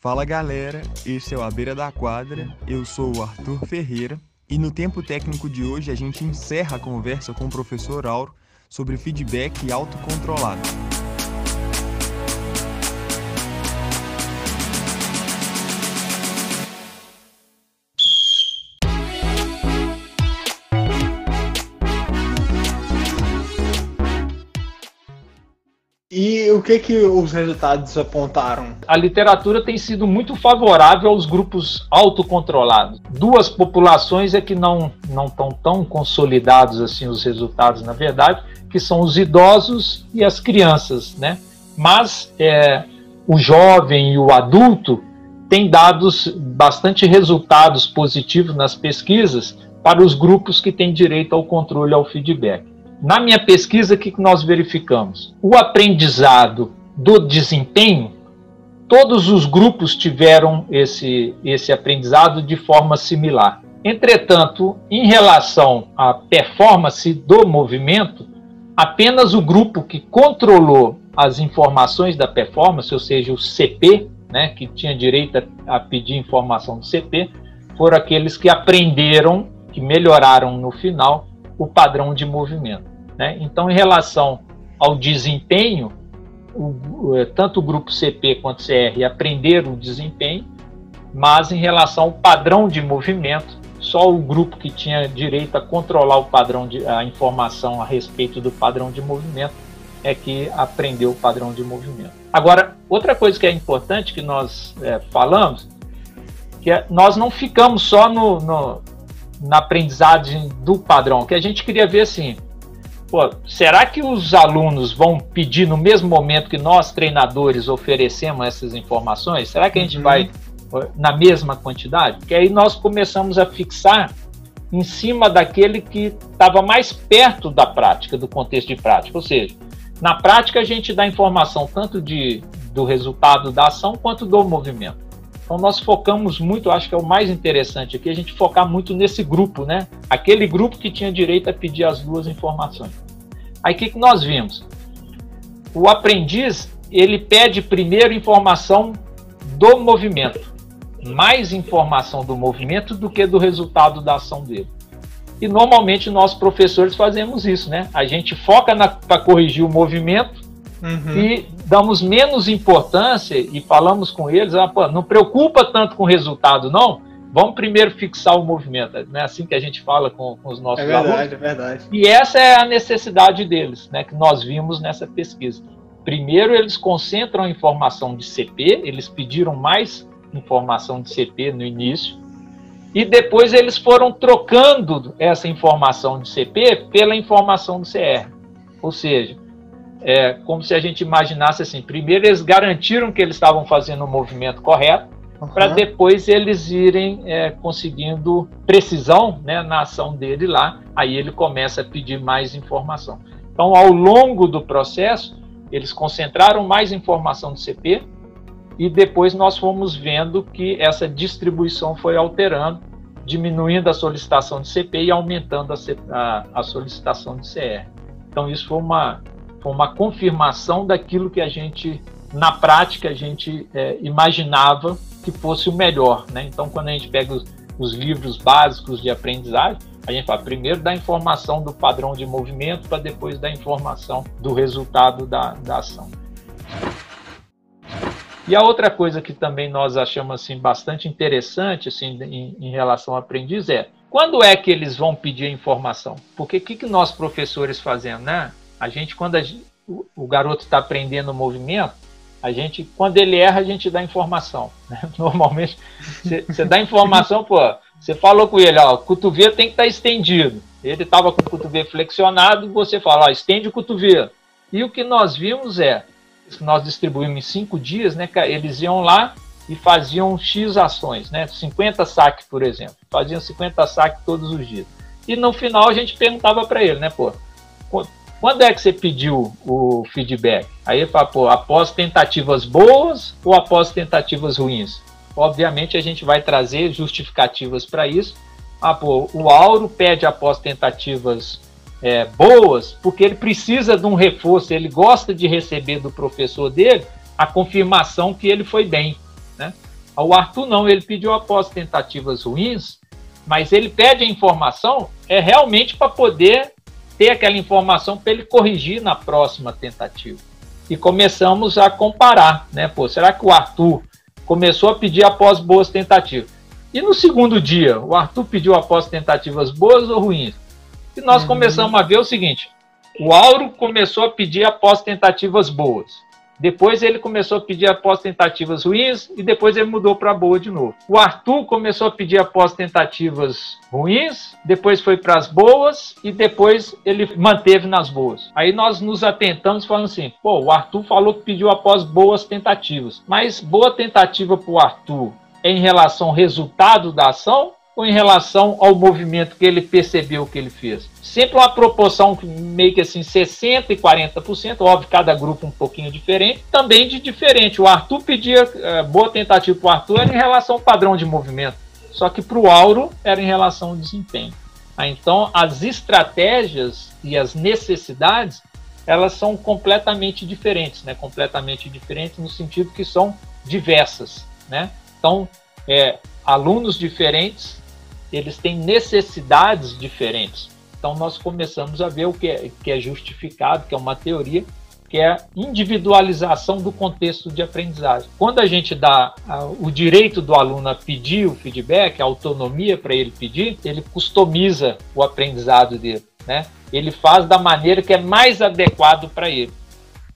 Fala galera, esse é o A Beira da Quadra, eu sou o Arthur Ferreira. E no tempo técnico de hoje a gente encerra a conversa com o professor Auro sobre feedback autocontrolado. E o que que os resultados apontaram? A literatura tem sido muito favorável aos grupos autocontrolados. Duas populações é que não não estão tão consolidados assim os resultados, na verdade, que são os idosos e as crianças, né? Mas é, o jovem e o adulto têm dado bastante resultados positivos nas pesquisas para os grupos que têm direito ao controle ao feedback. Na minha pesquisa, o que nós verificamos? O aprendizado do desempenho, todos os grupos tiveram esse, esse aprendizado de forma similar. Entretanto, em relação à performance do movimento, apenas o grupo que controlou as informações da performance, ou seja, o CP, né, que tinha direito a, a pedir informação do CP, foram aqueles que aprenderam, que melhoraram no final o padrão de movimento. Né? Então, em relação ao desempenho, o, o, tanto o grupo CP quanto CR aprenderam o desempenho, mas em relação ao padrão de movimento, só o grupo que tinha direito a controlar o padrão de a informação a respeito do padrão de movimento é que aprendeu o padrão de movimento. Agora, outra coisa que é importante que nós é, falamos, que é, nós não ficamos só no, no, na aprendizagem do padrão, que a gente queria ver assim, pô, será que os alunos vão pedir no mesmo momento que nós, treinadores, oferecemos essas informações? Será que a gente uhum. vai na mesma quantidade? Porque aí nós começamos a fixar em cima daquele que estava mais perto da prática, do contexto de prática. Ou seja, na prática a gente dá informação tanto de, do resultado da ação quanto do movimento. Então nós focamos muito, acho que é o mais interessante aqui, a gente focar muito nesse grupo, né? Aquele grupo que tinha direito a pedir as duas informações. Aí o que, que nós vimos? O aprendiz, ele pede primeiro informação do movimento, mais informação do movimento do que do resultado da ação dele. E normalmente nós professores fazemos isso, né? A gente foca para corrigir o movimento Uhum. E damos menos importância e falamos com eles, ah, pô, não preocupa tanto com o resultado, não. Vamos primeiro fixar o movimento. Não é assim que a gente fala com, com os nossos é verdade, alunos. É verdade. E essa é a necessidade deles, né, que nós vimos nessa pesquisa. Primeiro, eles concentram a informação de CP, eles pediram mais informação de CP no início, e depois eles foram trocando essa informação de CP pela informação do CR. Ou seja, é como se a gente imaginasse assim: primeiro eles garantiram que eles estavam fazendo o movimento correto, uhum. para depois eles irem é, conseguindo precisão né, na ação dele lá. Aí ele começa a pedir mais informação. Então, ao longo do processo, eles concentraram mais informação do CP e depois nós fomos vendo que essa distribuição foi alterando, diminuindo a solicitação de CP e aumentando a, a, a solicitação de CR. Então, isso foi uma foi uma confirmação daquilo que a gente, na prática, a gente é, imaginava que fosse o melhor. Né? Então, quando a gente pega os, os livros básicos de aprendizagem, a gente fala primeiro da informação do padrão de movimento para depois da informação do resultado da, da ação. E a outra coisa que também nós achamos assim bastante interessante assim em, em relação ao aprendiz é quando é que eles vão pedir informação? Porque o que, que nós professores fazemos, né? A gente, quando a, o, o garoto está aprendendo o movimento, a gente, quando ele erra, a gente dá informação. Né? Normalmente, você dá informação, pô, você falou com ele, ó, o cotovelo tem que estar tá estendido. Ele estava com o cotovelo flexionado, você fala, ó, estende o cotovelo. E o que nós vimos é, nós distribuímos em cinco dias, né, eles iam lá e faziam X ações, né, 50 saques, por exemplo. Faziam 50 saques todos os dias. E no final a gente perguntava para ele, né, pô, quando é que você pediu o feedback? Aí ele fala, pô, após tentativas boas ou após tentativas ruins? Obviamente a gente vai trazer justificativas para isso. Ah, pô, o Auro pede após tentativas é, boas porque ele precisa de um reforço, ele gosta de receber do professor dele a confirmação que ele foi bem. Né? O Arthur não, ele pediu após tentativas ruins, mas ele pede a informação é realmente para poder ter aquela informação para ele corrigir na próxima tentativa. E começamos a comparar, né? Pô, será que o Arthur começou a pedir após boas tentativas? E no segundo dia, o Arthur pediu após tentativas boas ou ruins? E nós uhum. começamos a ver o seguinte: o Auro começou a pedir após tentativas boas. Depois ele começou a pedir após tentativas ruins e depois ele mudou para boa de novo. O Arthur começou a pedir após tentativas ruins, depois foi para as boas e depois ele manteve nas boas. Aí nós nos atentamos falando assim: pô, o Arthur falou que pediu após boas tentativas, mas boa tentativa para o Arthur é em relação ao resultado da ação em relação ao movimento que ele percebeu que ele fez? Sempre uma proporção meio que assim, 60% e 40%, óbvio, cada grupo um pouquinho diferente, também de diferente. O Arthur pedia, é, boa tentativa para o Arthur era em relação ao padrão de movimento, só que para o Auro era em relação ao desempenho. Ah, então, as estratégias e as necessidades, elas são completamente diferentes, né? completamente diferentes no sentido que são diversas. Né? Então, é, alunos diferentes eles têm necessidades diferentes. Então nós começamos a ver o que é, que é justificado, que é uma teoria, que é a individualização do contexto de aprendizagem. Quando a gente dá o direito do aluno a pedir o feedback, a autonomia para ele pedir, ele customiza o aprendizado dele, né? Ele faz da maneira que é mais adequado para ele.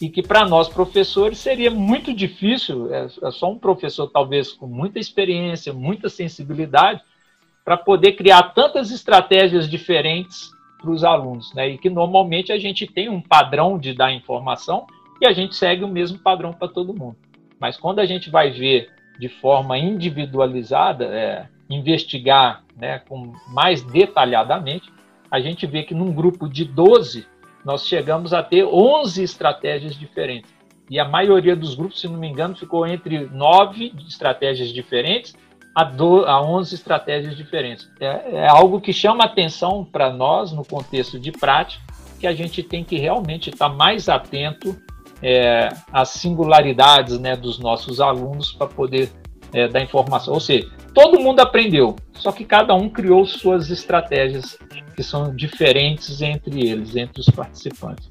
E que para nós professores seria muito difícil, é, é só um professor talvez com muita experiência, muita sensibilidade, para poder criar tantas estratégias diferentes para os alunos, né? E que normalmente a gente tem um padrão de dar informação e a gente segue o mesmo padrão para todo mundo. Mas quando a gente vai ver de forma individualizada, é, investigar né, com mais detalhadamente, a gente vê que num grupo de 12, nós chegamos a ter 11 estratégias diferentes. E a maioria dos grupos, se não me engano, ficou entre nove estratégias diferentes a, do, a 11 estratégias diferentes. É, é algo que chama atenção para nós no contexto de prática, que a gente tem que realmente estar mais atento é, às singularidades né, dos nossos alunos para poder é, dar informação. Ou seja, todo mundo aprendeu, só que cada um criou suas estratégias que são diferentes entre eles, entre os participantes.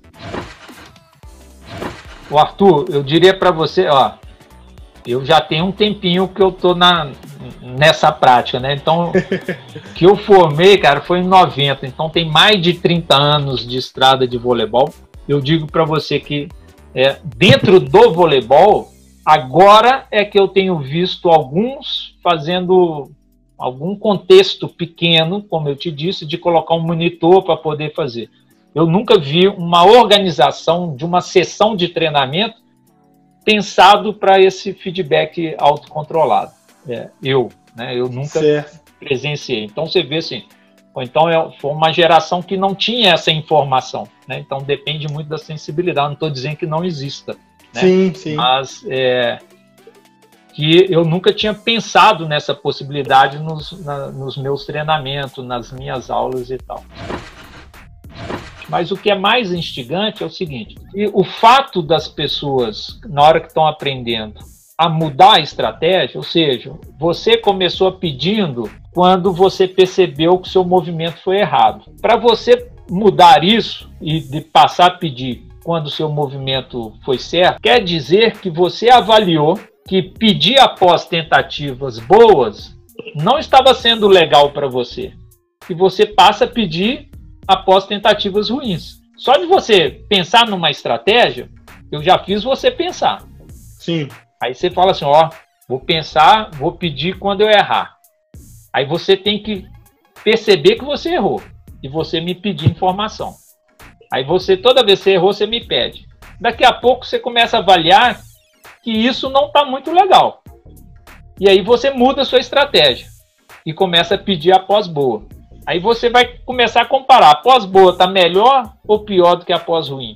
O Arthur, eu diria para você, ó, eu já tenho um tempinho que eu tô na, nessa prática, né? Então, que eu formei, cara, foi em 90, então tem mais de 30 anos de estrada de voleibol. Eu digo para você que é, dentro do voleibol, agora é que eu tenho visto alguns fazendo algum contexto pequeno, como eu te disse, de colocar um monitor para poder fazer. Eu nunca vi uma organização de uma sessão de treinamento pensado para esse feedback autocontrolado. É, eu, né? Eu nunca certo. presenciei. Então você vê assim, ou então é, foi uma geração que não tinha essa informação, né? Então depende muito da sensibilidade. Não estou dizendo que não exista, né? Sim, sim. Mas é, que eu nunca tinha pensado nessa possibilidade nos, na, nos meus treinamentos, nas minhas aulas e tal. Mas o que é mais instigante é o seguinte: o fato das pessoas, na hora que estão aprendendo, a mudar a estratégia, ou seja, você começou pedindo quando você percebeu que o seu movimento foi errado. Para você mudar isso e de passar a pedir quando o seu movimento foi certo, quer dizer que você avaliou que pedir após tentativas boas não estava sendo legal para você. E você passa a pedir após tentativas ruins. Só de você pensar numa estratégia, eu já fiz você pensar. Sim. Aí você fala assim, ó, vou pensar, vou pedir quando eu errar. Aí você tem que perceber que você errou e você me pedir informação. Aí você, toda vez que você errou, você me pede. Daqui a pouco você começa a avaliar que isso não está muito legal. E aí você muda a sua estratégia e começa a pedir a pós-boa. Aí você vai começar a comparar. A pós-boa está melhor ou pior do que a pós-ruim?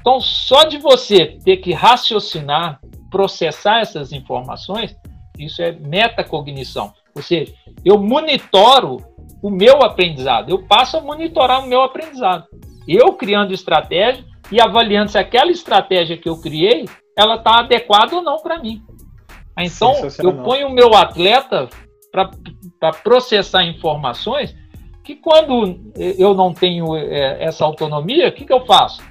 Então, só de você ter que raciocinar processar essas informações, isso é metacognição. Ou seja, eu monitoro o meu aprendizado, eu passo a monitorar o meu aprendizado. Eu criando estratégia e avaliando se aquela estratégia que eu criei, ela está adequada ou não para mim. Então, eu ponho o meu atleta para processar informações que quando eu não tenho é, essa autonomia, o que, que eu faço?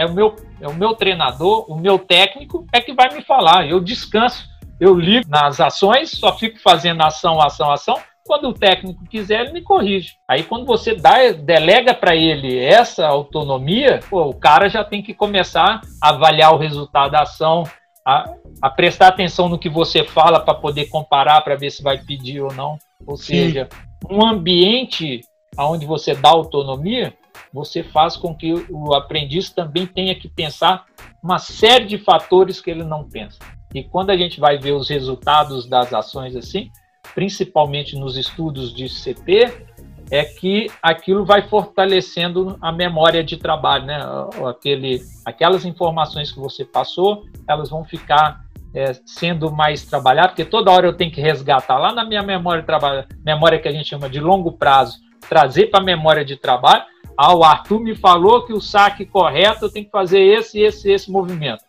É o, meu, é o meu treinador, o meu técnico é que vai me falar. Eu descanso, eu ligo nas ações, só fico fazendo ação, ação, ação. Quando o técnico quiser, ele me corrige. Aí, quando você dá, delega para ele essa autonomia, pô, o cara já tem que começar a avaliar o resultado da ação, a, a prestar atenção no que você fala para poder comparar, para ver se vai pedir ou não. Ou Sim. seja, um ambiente onde você dá autonomia, você faz com que o aprendiz também tenha que pensar uma série de fatores que ele não pensa. E quando a gente vai ver os resultados das ações assim, principalmente nos estudos de CP, é que aquilo vai fortalecendo a memória de trabalho, né? Aquele, aquelas informações que você passou, elas vão ficar é, sendo mais trabalhadas, porque toda hora eu tenho que resgatar lá na minha memória de trabalho, memória que a gente chama de longo prazo, trazer para a memória de trabalho. Ah, o Arthur me falou que o saque correto eu tenho que fazer esse, esse, esse movimento.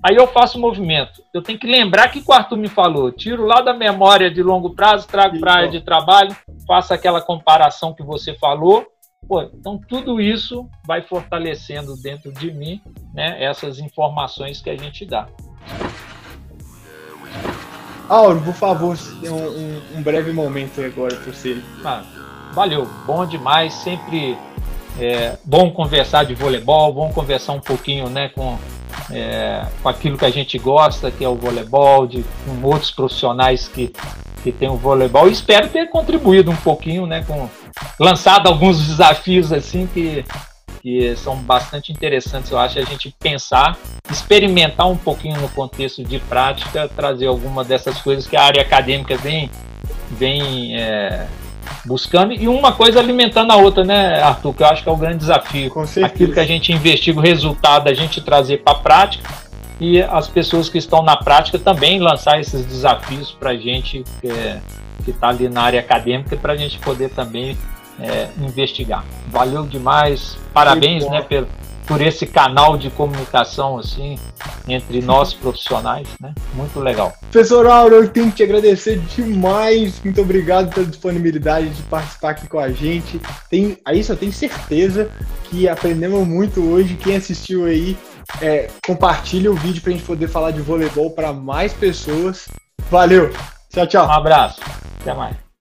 Aí eu faço o movimento. Eu tenho que lembrar que o Arthur me falou. Tiro lá da memória de longo prazo, trago para a área de trabalho, faço aquela comparação que você falou. Pô, então tudo isso vai fortalecendo dentro de mim né, essas informações que a gente dá. Auro, por favor, um, um, um breve momento agora para você. Ah, valeu, bom demais, sempre é, bom conversar de voleibol, bom conversar um pouquinho né, com é, com aquilo que a gente gosta, que é o voleibol, de, com outros profissionais que, que tem o voleibol. Espero ter contribuído um pouquinho, né, com lançado alguns desafios assim que, que são bastante interessantes, eu acho, a gente pensar, experimentar um pouquinho no contexto de prática, trazer alguma dessas coisas que a área acadêmica vem, vem é, buscando e uma coisa alimentando a outra, né, Arthur? Que eu acho que é o grande desafio. Com certeza. Aquilo que a gente investiga, o resultado, a gente trazer para a prática e as pessoas que estão na prática também lançar esses desafios para a gente é, que está ali na área acadêmica para a gente poder também é, investigar. Valeu demais, parabéns, né, pelo por esse canal de comunicação assim entre nós profissionais, né? Muito legal. Professor Auro, eu tenho que te agradecer demais. Muito obrigado pela disponibilidade de participar aqui com a gente. Tem, aí só tenho certeza que aprendemos muito hoje. Quem assistiu aí, é, compartilha o vídeo para a gente poder falar de voleibol para mais pessoas. Valeu. Tchau, tchau. Um abraço. Até mais.